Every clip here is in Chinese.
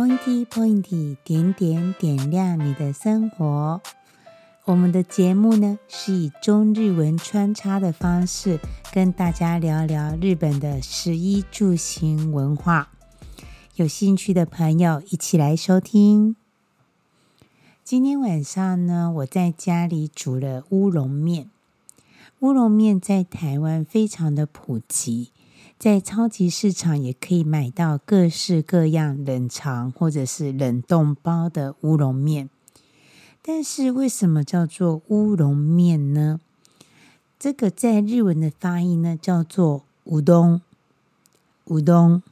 Pointy Pointy，点点点亮你的生活。我们的节目呢，是以中日文穿插的方式，跟大家聊聊日本的食衣住行文化。有兴趣的朋友一起来收听。今天晚上呢，我在家里煮了乌龙面。乌龙面在台湾非常的普及。在超级市场也可以买到各式各样冷藏或者是冷冻包的乌龙面，但是为什么叫做乌龙面呢？这个在日文的发音呢叫做乌冬，乌冬。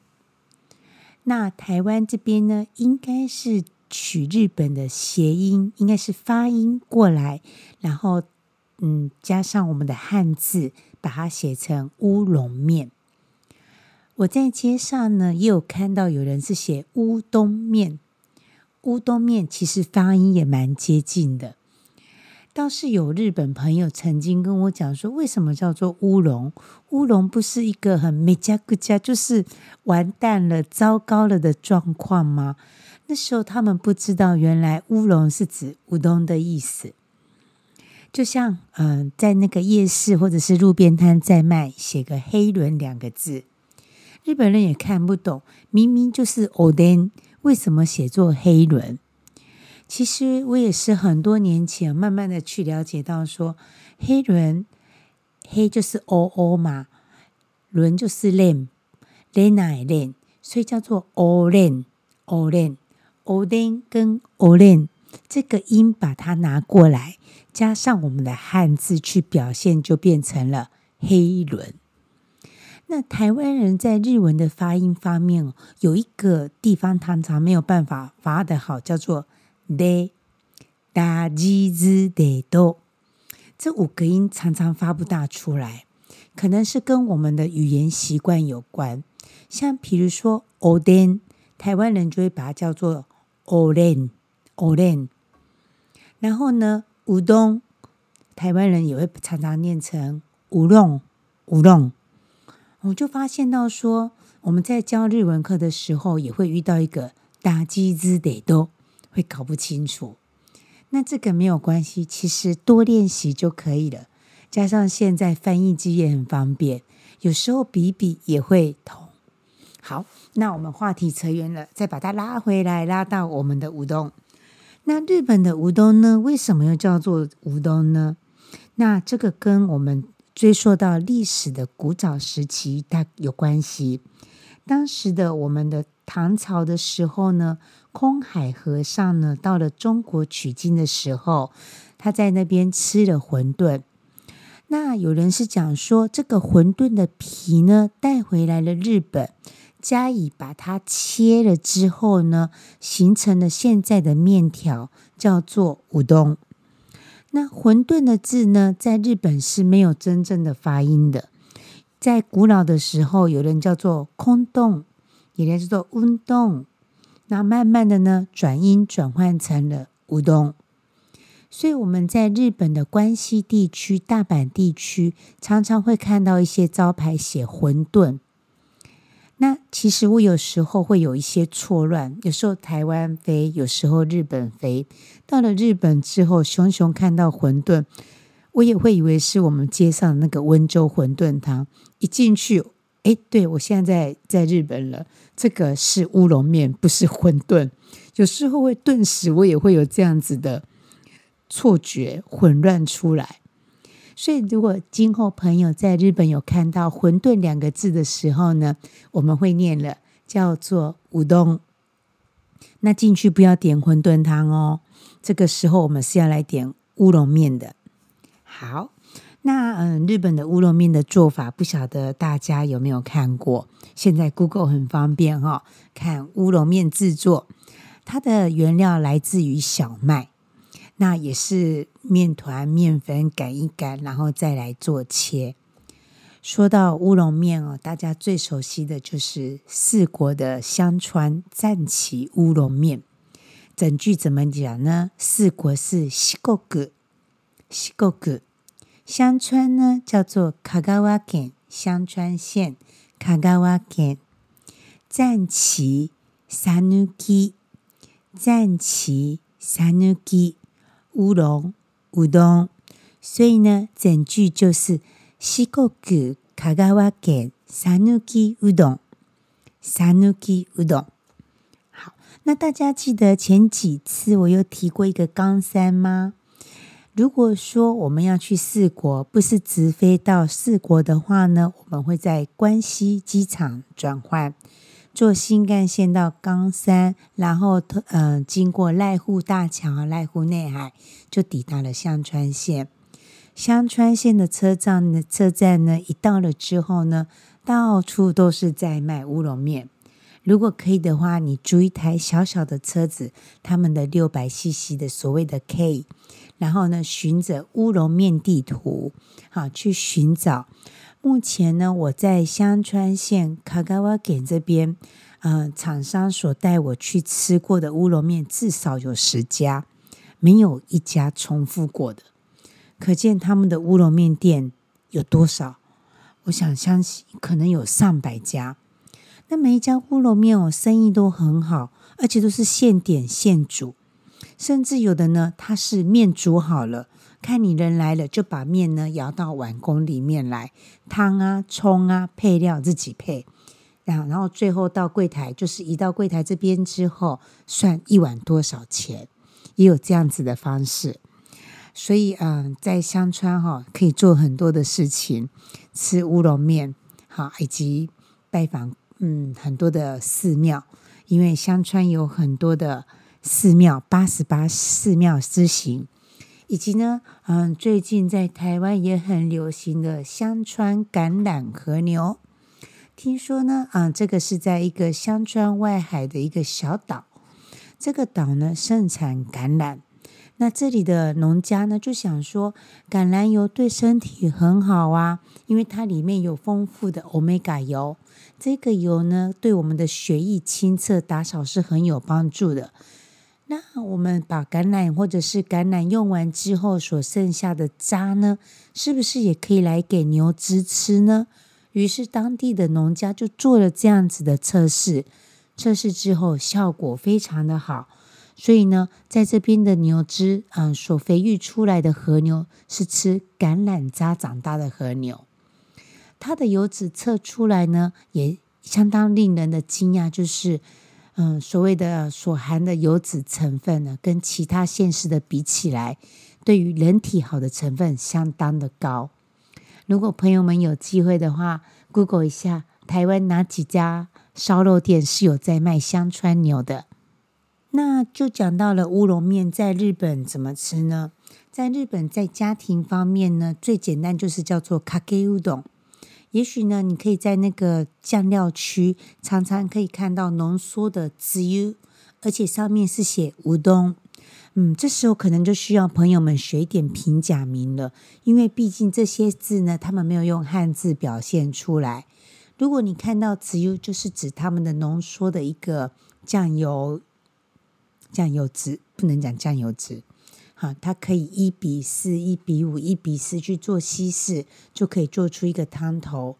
那台湾这边呢，应该是取日本的谐音，应该是发音过来，然后嗯加上我们的汉字，把它写成乌龙面。我在街上呢，也有看到有人是写乌冬面，乌冬面其实发音也蛮接近的。倒是有日本朋友曾经跟我讲说，为什么叫做乌龙？乌龙不是一个很没加个加，就是完蛋了、糟糕了的状况吗？那时候他们不知道，原来乌龙是指乌冬的意思。就像嗯、在那个夜市或者是路边摊在卖，写个黑轮两个字。日本人也看不懂，明明就是おでん，为什么写作黑轮？其实我也是很多年前慢慢的去了解到说，说黑轮黑就是おお嘛，轮就是练，练乃练，所以叫做おれんおれんおでん跟おれん这个音把它拿过来，加上我们的汉字去表现，就变成了黑轮。 那台湾人在日文的发音方面，有一个地方常常没有办法发得好，叫做「で」、「だじずでど」，这五个音常常发不大出来，可能是跟我们的语言习惯有关。像比如说「おでん」，台湾人就会把它叫做「おれん」、「おれん」。然后呢，乌冬，台湾人也会常常念成「乌龙」、「乌龙」。 我就发现到说，我们在教日文课的时候，也会遇到一个大机子得都会搞不清楚。那这个没有关系，其实多练习就可以了。加上现在翻译机也很方便，有时候比比也会通。好，那我们话题扯远了，再把它拉回来，拉到我们的乌冬。那日本的乌冬呢？为什么又叫做乌冬呢？那这个跟我们。追溯到历史的古早时期，它有关系。当时的我们的唐朝的时候呢，空海和尚呢到了中国取经的时候，他在那边吃了馄饨。那有人是讲说，这个馄饨的皮呢带回来了日本，加以把它切了之后呢，形成了现在的面条，叫做乌冬。那混沌的字呢，在日本是没有真正的发音的。在古老的时候，有人叫做空洞，有人叫做温洞。那慢慢的呢，转音转换成了乌洞。所以我们在日本的关西地区、大阪地区，常常会看到一些招牌写混沌。那其实我有时候会有一些错乱，有时候台湾飞，有时候日本飞。到了日本之后，熊熊看到馄饨，我也会以为是我们街上那个温州馄饨汤。一进去，哎，对，我现在，在日本了，这个是乌龙面，不是馄饨。有时候会顿时我也会有这样子的错觉，混乱出来。所以，如果今后朋友在日本有看到“馄饨”两个字的时候呢，我们会念了叫做“乌冬”。那进去不要点馄饨汤哦，这个时候我们是要来点乌龙面的。好，那嗯，日本的乌龙面的做法，不晓得大家有没有看过？现在 Google 很方便哈、哦，看乌龙面制作，它的原料来自于小麦。那也是面团、面粉擀一擀，然后再来做切。说到乌龙面哦，大家最熟悉的就是四国的香川赞岐乌龙面。整句怎么讲呢？四国是四国，四国，香川呢叫做香川县，香川县，香川县，赞岐，讃岐。赞岐萨努基乌龙乌冬，所以呢，整句就是四国香川县萨努基乌冬，萨努基乌冬。好，那大家记得前几次我有提过一个冈山吗？如果说我们要去四国，不是直飞到四国的话呢，我们会在关西机场转换，坐新干线到冈山，然后嗯、呃，经过濑户大桥、濑户内海，就抵达了香川县。香川县的车站呢，车站呢，一到了之后呢，到处都是在卖乌龙面。如果可以的话，你租一台小小的车子，他们的六百 CC 的所谓的 K。然后呢，循着乌龙面地图，好去寻找。目前呢，我在香川县卡卡瓦给这边，呃，厂商所带我去吃过的乌龙面至少有十家，没有一家重复过的。可见他们的乌龙面店有多少？我想相信可能有上百家。那每一家乌龙面哦，生意都很好，而且都是现点现煮。甚至有的呢，它是面煮好了，看你人来了，就把面呢舀到碗公里面来，汤啊、葱啊、配料自己配，然后然后最后到柜台，就是移到柜台这边之后，算一碗多少钱，也有这样子的方式。所以嗯，在香川哈可以做很多的事情，吃乌龙面，好，以及拜访嗯很多的寺庙，因为香川有很多的。寺庙八十八寺庙之行，以及呢，嗯，最近在台湾也很流行的香川橄榄和牛。听说呢，啊，这个是在一个香川外海的一个小岛，这个岛呢盛产橄榄。那这里的农家呢就想说，橄榄油对身体很好啊，因为它里面有丰富的欧米伽油，这个油呢对我们的血液清澈打扫是很有帮助的。那我们把橄榄或者是橄榄用完之后所剩下的渣呢，是不是也可以来给牛只吃呢？于是当地的农家就做了这样子的测试，测试之后效果非常的好，所以呢，在这边的牛只，嗯，所培育出来的和牛是吃橄榄渣长大的和牛，它的油脂测出来呢，也相当令人的惊讶，就是。嗯，所谓的所含的油脂成分呢，跟其他县市的比起来，对于人体好的成分相当的高。如果朋友们有机会的话，Google 一下台湾哪几家烧肉店是有在卖香川牛的。那就讲到了乌龙面在日本怎么吃呢？在日本，在家庭方面呢，最简单就是叫做かけうどん。 也许呢，你可以在那个酱料区常常可以看到浓缩的汁油，而且上面是写乌冬。嗯，这时候可能就需要朋友们学一点平假名了，因为毕竟这些字呢，他们没有用汉字表现出来。如果你看到汁油，就是指他们的浓缩的一个酱油，酱油汁，不能讲酱油汁。好，它可以一比四、一比五、一比四去做稀释，就可以做出一个汤头。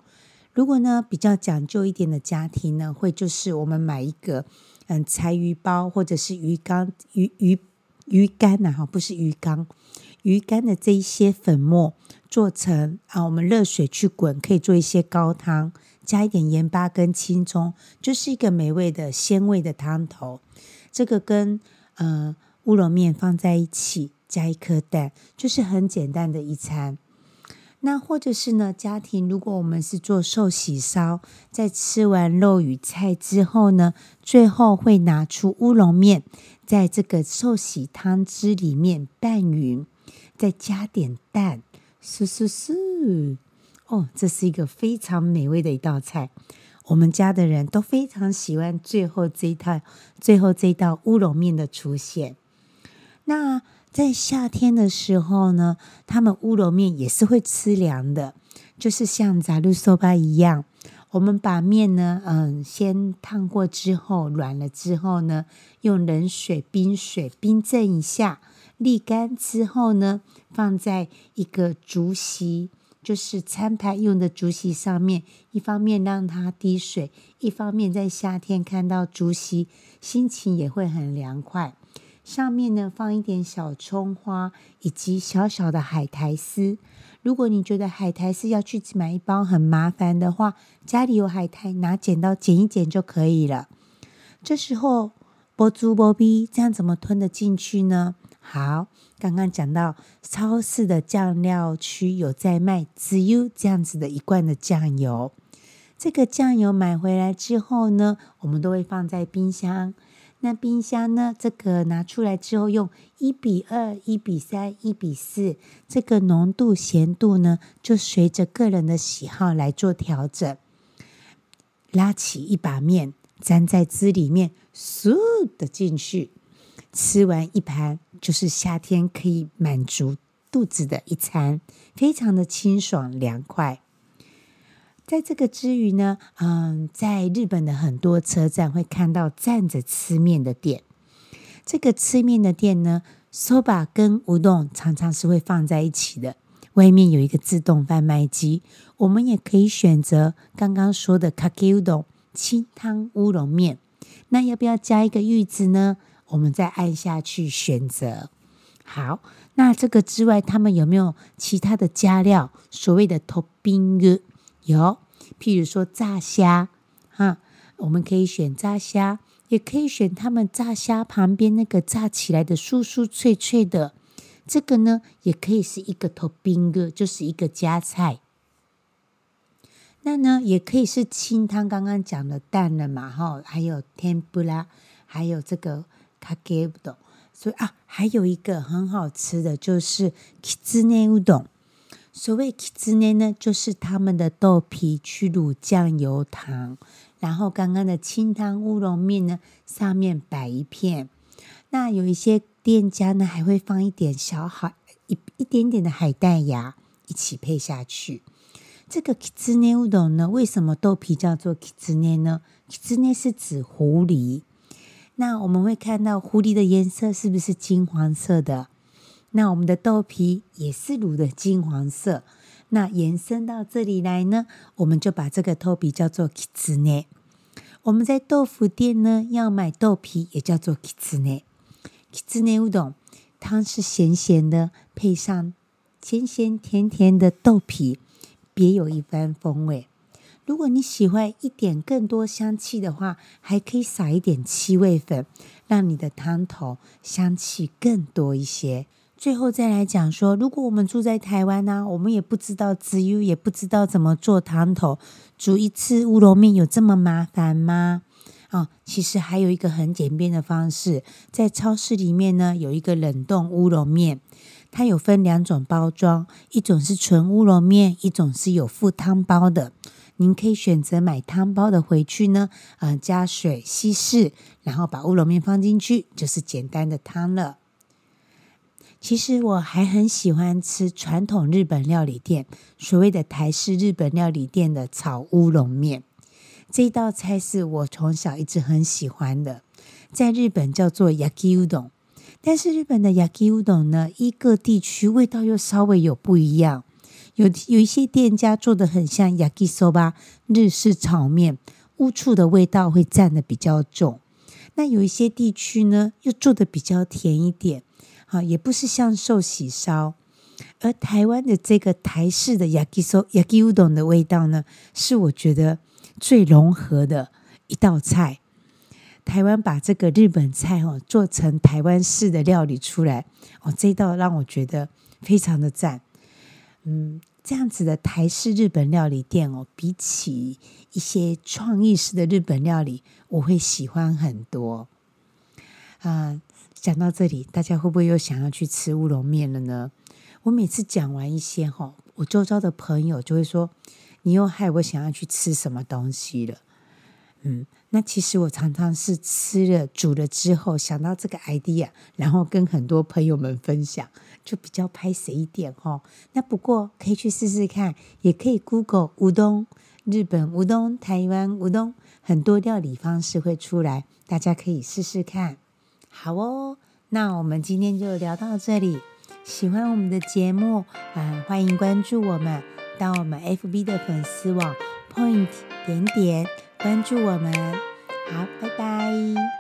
如果呢比较讲究一点的家庭呢，会就是我们买一个嗯柴鱼包或者是鱼缸鱼鱼鱼干呐哈，不是鱼缸鱼干的这一些粉末做成啊，我们热水去滚，可以做一些高汤，加一点盐巴跟青葱，就是一个美味的鲜味的汤头。这个跟嗯。乌龙面放在一起，加一颗蛋，就是很简单的一餐。那或者是呢，家庭如果我们是做寿喜烧，在吃完肉与菜之后呢，最后会拿出乌龙面，在这个寿喜汤汁里面拌匀，再加点蛋，酥酥酥。哦，这是一个非常美味的一道菜。我们家的人都非常喜欢最后这一套，最后这道乌龙面的出现。那在夏天的时候呢，他们乌龙面也是会吃凉的，就是像ざるそば一样，我们把面呢，嗯，先烫过之后，软了之后呢，用冷水、冰水冰镇一下，沥干之后呢，放在一个竹席 就是餐盘用的竹席上面，一方面让它滴水，一方面在夏天看到竹席，心情也会很凉快。 上面呢，放一点小葱花，以及小小的海苔丝。如果你觉得海苔丝要去买一包很麻烦的话，家里有海苔，拿剪刀剪一剪就可以了。这时候，波猪波比这样怎么吞得进去呢？好，刚刚讲到超市的酱料区有在卖只有这样子的一罐的酱油。这个酱油买回来之后呢，我们都会放在冰箱。那冰箱呢？这个拿出来之后，用一比二、一比三、一比四，这个浓度、咸度呢，就随着个人的喜好来做调整。拉起一把面，粘在汁里面，嗖的进去，吃完一盘，就是夏天可以满足肚子的一餐，非常的清爽凉快。在这个之余呢，嗯，在日本的很多车站会看到站着吃面的店。这个吃面的店呢，soba 跟乌冬常常是会放在一起的。外面有一个自动贩卖机，我们也可以选择刚刚说的 kakeudo 清汤乌龙面。那要不要加一个玉子呢？我们再按下去选择。好，那这个之外，他们有没有其他的加料？所谓的 topping？有，譬如说炸虾，哈，我们可以选炸虾，也可以选他们炸虾旁边那个炸起来的酥酥脆脆的，这个呢，也可以是一个トッピング，就是一个加菜。那呢，也可以是清汤，刚刚讲的蛋了嘛，哈，还有天妇罗，还有这个かけうどん，所以啊，还有一个很好吃的就是きつねうどん。 所谓きつね呢，就是他们的豆皮去卤酱油糖，然后刚刚的清汤乌龙面呢，上面摆一片。那有一些店家呢，还会放一点小海一一点点的海带芽一起配下去。这个きつねうどん呢，为什么豆皮叫做きつね呢？きつね是指狐狸。那我们会看到狐狸的颜色是不是金黄色的？ 那我们的豆皮也是卤的金黄色，那延伸到这里来呢，我们就把这个豆皮叫做きつね。我们在豆腐店呢要买豆皮，也叫做きつね。きつねうどん汤是咸咸的，配上咸咸甜甜的豆皮，别有一番风味。如果你喜欢一点更多香气的话，还可以撒一点七味粉，让你的汤头香气更多一些。 最后再来讲说，如果我们住在台湾呢、我们也不知道滋油，也不知道怎么做汤头，煮一次乌龙面有这么麻烦吗？啊、其实还有一个很简便的方式，在超市里面呢有一个冷冻乌龙面，它有分两种包装，一种是纯乌龙面，一种是有附汤包的。您可以选择买汤包的回去呢，啊、加水稀释，然后把乌龙面放进去，就是简单的汤了。其实我还很喜欢吃传统日本料理店，所谓的台式日本料理店的炒乌龙面。这道菜是我从小一直很喜欢的，在日本叫做 yaki udon。但是日本的 yaki udon 呢，一个地区味道又稍微有不一样。有有一些店家做的很像 yaki soba 日式炒面，乌醋的味道会占的比较重。那有一些地区呢，又做的比较甜一点。好，也不是像寿喜烧，而台湾的这个台式的 yakiso yaki udon 的味道呢，是我觉得最融合的一道菜。台湾把这个日本菜哦做成台湾式的料理出来，哦，这道让我觉得非常的赞。嗯，这样子的台式日本料理店哦，比起一些创意式的日本料理，我会喜欢很多。啊。讲到这里，大家会不会又想要去吃乌龙面了呢？我每次讲完一些哈，我周遭的朋友就会说：“你又害我想要去吃什么东西了。”嗯，那其实我常常是吃了煮了之后想到这个 idea，然后跟很多朋友们分享，就比较拍谢一点哈。那不过可以去试试看，也可以 Google 乌冬、日本乌冬、台湾乌冬，很多料理方式会出来，大家可以试试看。好哦，那我们今天就聊到这里。喜欢我们的节目，啊、呃，欢迎关注我们，到我们 FB 的粉丝网 Point 点点关注我们。好，拜拜。